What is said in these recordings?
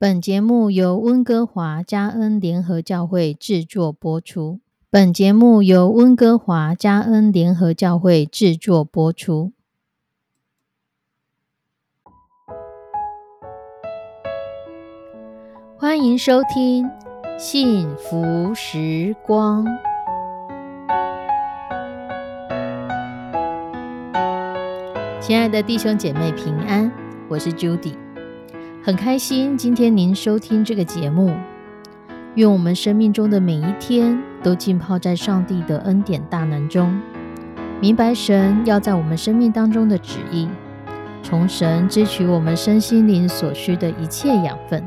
本节目由温哥华加恩联合教会制作播出。本节目由温哥华加恩联合教会制作播出。欢迎收听《幸福时光》。亲爱的弟兄姐妹平安，我是 Judy，很开心今天您收听这个节目。愿我们生命中的每一天都浸泡在上帝的恩典大能中，明白神要在我们生命当中的旨意，从神支取我们身心灵所需的一切养分。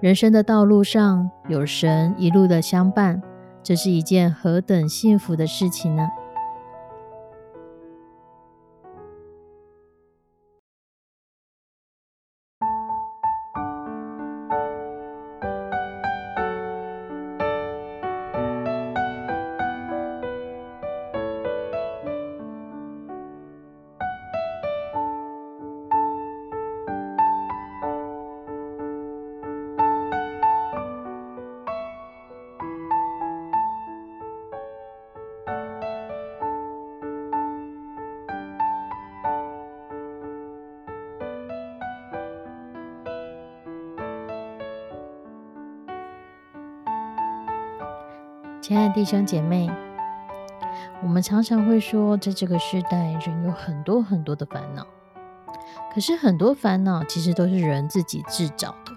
人生的道路上有神一路的相伴，这是一件何等幸福的事情呢？亲爱的弟兄姐妹，我们常常会说，在这个时代，人有很多很多的烦恼。可是，很多烦恼其实都是人自己制造的。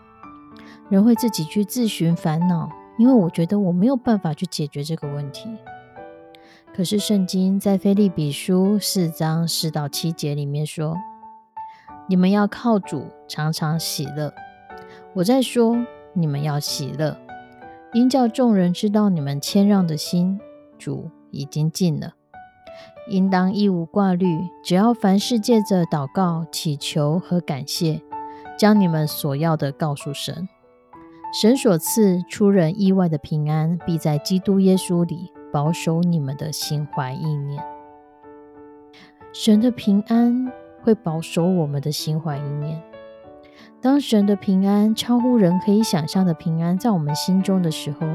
人会自己去自寻烦恼，因为我觉得我没有办法去解决这个问题。可是，圣经在菲利比书四章四到七节里面说：“你们要靠主常常喜乐。”我在说，你们要喜乐。应叫众人知道你们谦让的心，主已经尽了。应当一无挂虑，只要凡事借着祷告、祈求和感谢，将你们所要的告诉神。神所赐出人意外的平安，必在基督耶稣里保守你们的心怀意念。神的平安会保守我们的心怀意念。当神的平安超乎人可以想象的平安在我们心中的时候，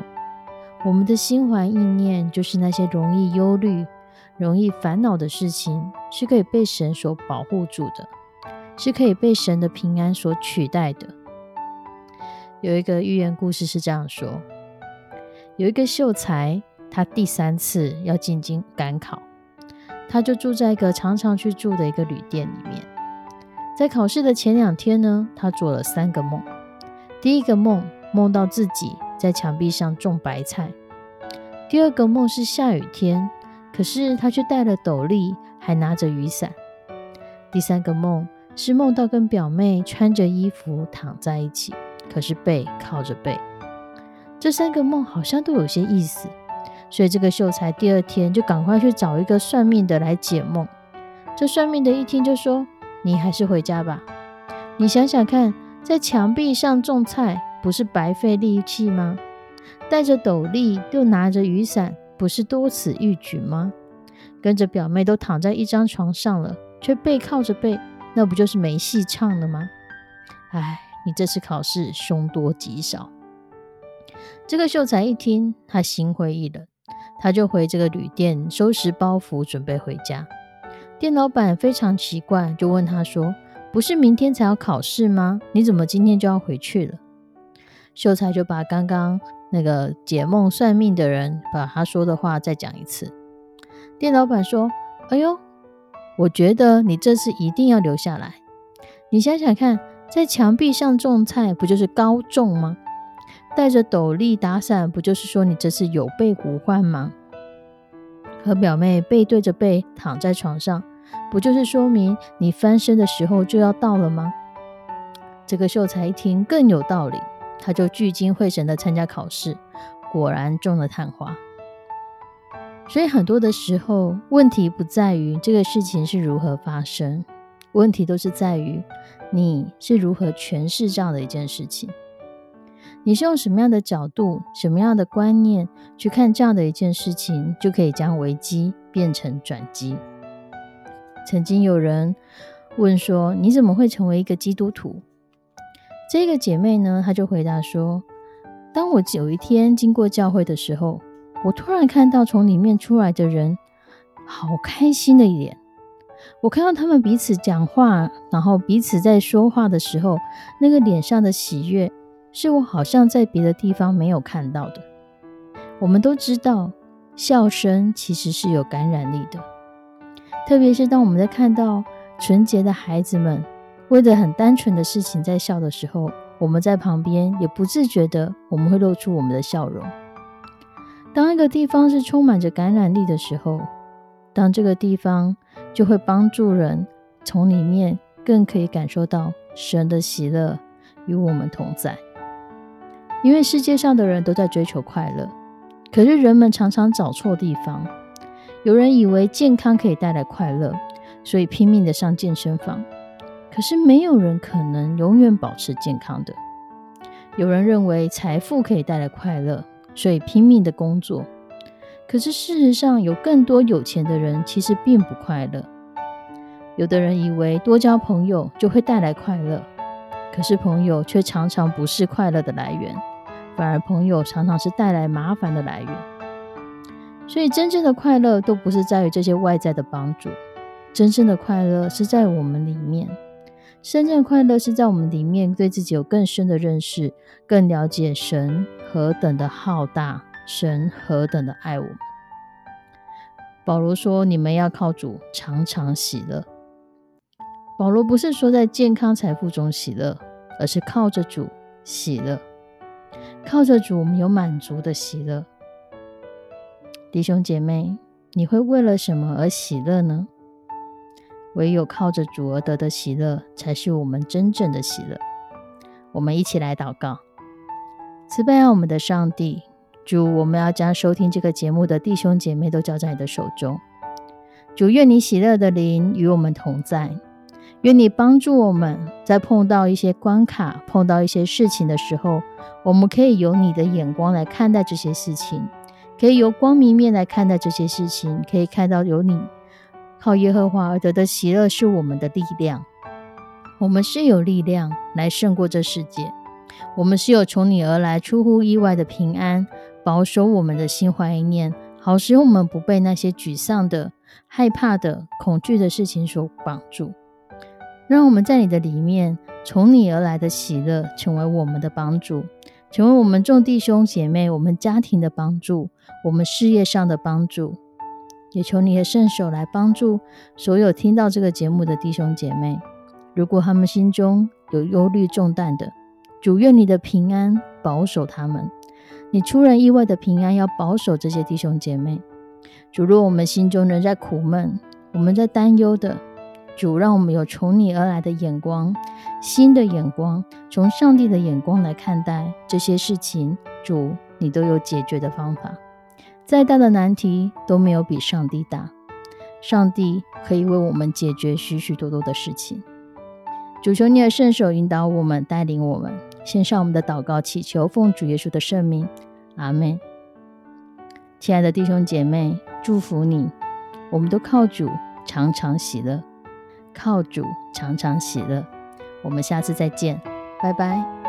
我们的心怀意念就是那些容易忧虑、容易烦恼的事情，是可以被神所保护住的，是可以被神的平安所取代的。有一个寓言故事是这样说：有一个秀才，他第三次要进京赶考，他就住在一个常常去住的一个旅店里面。在考试的前两天呢，他做了三个梦。第一个梦，梦到自己在墙壁上种白菜；第二个梦是下雨天，可是他却戴了斗笠，还拿着雨伞；第三个梦是梦到跟表妹穿着衣服躺在一起，可是背靠着背。这三个梦好像都有些意思，所以这个秀才第二天就赶快去找一个算命的来解梦。这算命的一听就说。你还是回家吧。你想想看，在墙壁上种菜不是白费力气吗？戴着斗笠又拿着雨伞，不是多此一举吗？跟着表妹都躺在一张床上了，却背靠着背，那不就是没戏唱了吗？唉，你这次考试凶多吉少。这个秀才一听，他心灰意冷，他就回这个旅店收拾包袱，准备回家。店老板非常奇怪，就问他说：“不是明天才要考试吗？你怎么今天就要回去了？”秀才就把刚刚那个解梦算命的人把他说的话再讲一次。店老板说：“哎呦，我觉得你这次一定要留下来。你想想看，在墙壁上种菜不就是高中吗？戴着斗笠打伞不就是说你这次有备无患吗？和表妹背对着背躺在床上。”不就是说明你翻身的时候就要到了吗？这个秀才一听更有道理，他就聚精会神的参加考试，果然中了探花。所以很多的时候，问题不在于这个事情是如何发生，问题都是在于你是如何诠释这样的一件事情。你是用什么样的角度、什么样的观念去看这样的一件事情，就可以将危机变成转机。曾经有人问说：“你怎么会成为一个基督徒？”这个姐妹呢，她就回答说：“当我有一天经过教会的时候，我突然看到从里面出来的人，好开心的脸。我看到他们彼此讲话，然后彼此在说话的时候，那个脸上的喜悦，是我好像在别的地方没有看到的。我们都知道，笑声其实是有感染力的，特别是当我们在看到纯洁的孩子们。”为着很单纯的事情在笑的时候，我们在旁边也不自觉的，我们会露出我们的笑容。当一个地方是充满着感染力的时候，当这个地方就会帮助人从里面更可以感受到神的喜乐与我们同在。因为世界上的人都在追求快乐，可是人们常常找错地方。有人以为健康可以带来快乐，所以拼命的上健身房。可是没有人可能永远保持健康的。有人认为财富可以带来快乐，所以拼命的工作。可是事实上，有更多有钱的人其实并不快乐。有的人以为多交朋友就会带来快乐，可是朋友却常常不是快乐的来源，反而朋友常常是带来麻烦的来源。所以真正的快乐都不是在于这些外在的帮助，真正的快乐是在我们里面。真正的快乐是在我们里面对自己有更深的认识，更了解神何等的浩大，神何等的爱我们。保罗说：“你们要靠主常常喜乐。”保罗不是说在健康财富中喜乐，而是靠着主喜乐。靠着主，我们有满足的喜乐。弟兄姐妹，你会为了什么而喜乐呢？唯有靠着主而得的喜乐，才是我们真正的喜乐。我们一起来祷告：慈悲爱我们的上帝，主，我们要将收听这个节目的弟兄姐妹都交在你的手中。主，愿你喜乐的灵与我们同在，愿你帮助我们在碰到一些关卡、碰到一些事情的时候，我们可以由你的眼光来看待这些事情，可以由光明面来看待这些事情，可以看到有你。靠耶和华而得的喜乐是我们的力量，我们是有力量来胜过这世界，我们是有从你而来出乎意外的平安，保守我们的心怀意念，好使我们不被那些沮丧的、害怕的、恐惧的事情所绑住。让我们在你的里面，从你而来的喜乐成为我们的帮助，成为我们众弟兄姐妹、我们家庭的帮助，我们事业上的帮助。也求你的圣手来帮助所有听到这个节目的弟兄姐妹。如果他们心中有忧虑重担的，主愿你的平安保守他们。你出人意外的平安要保守这些弟兄姐妹。主，若我们心中仍在苦闷，我们在担忧的，主让我们有从你而来的眼光，新的眼光，从上帝的眼光来看待这些事情。主，你都有解决的方法。再大的难题都没有比上帝大，上帝可以为我们解决许许多多的事情。主求你的圣手引导我们，带领我们，献上我们的祷告，祈求奉主耶稣的圣名，阿门。亲爱的弟兄姐妹，祝福你，我们都靠主常常喜乐，靠主常常喜乐。我们下次再见，拜拜。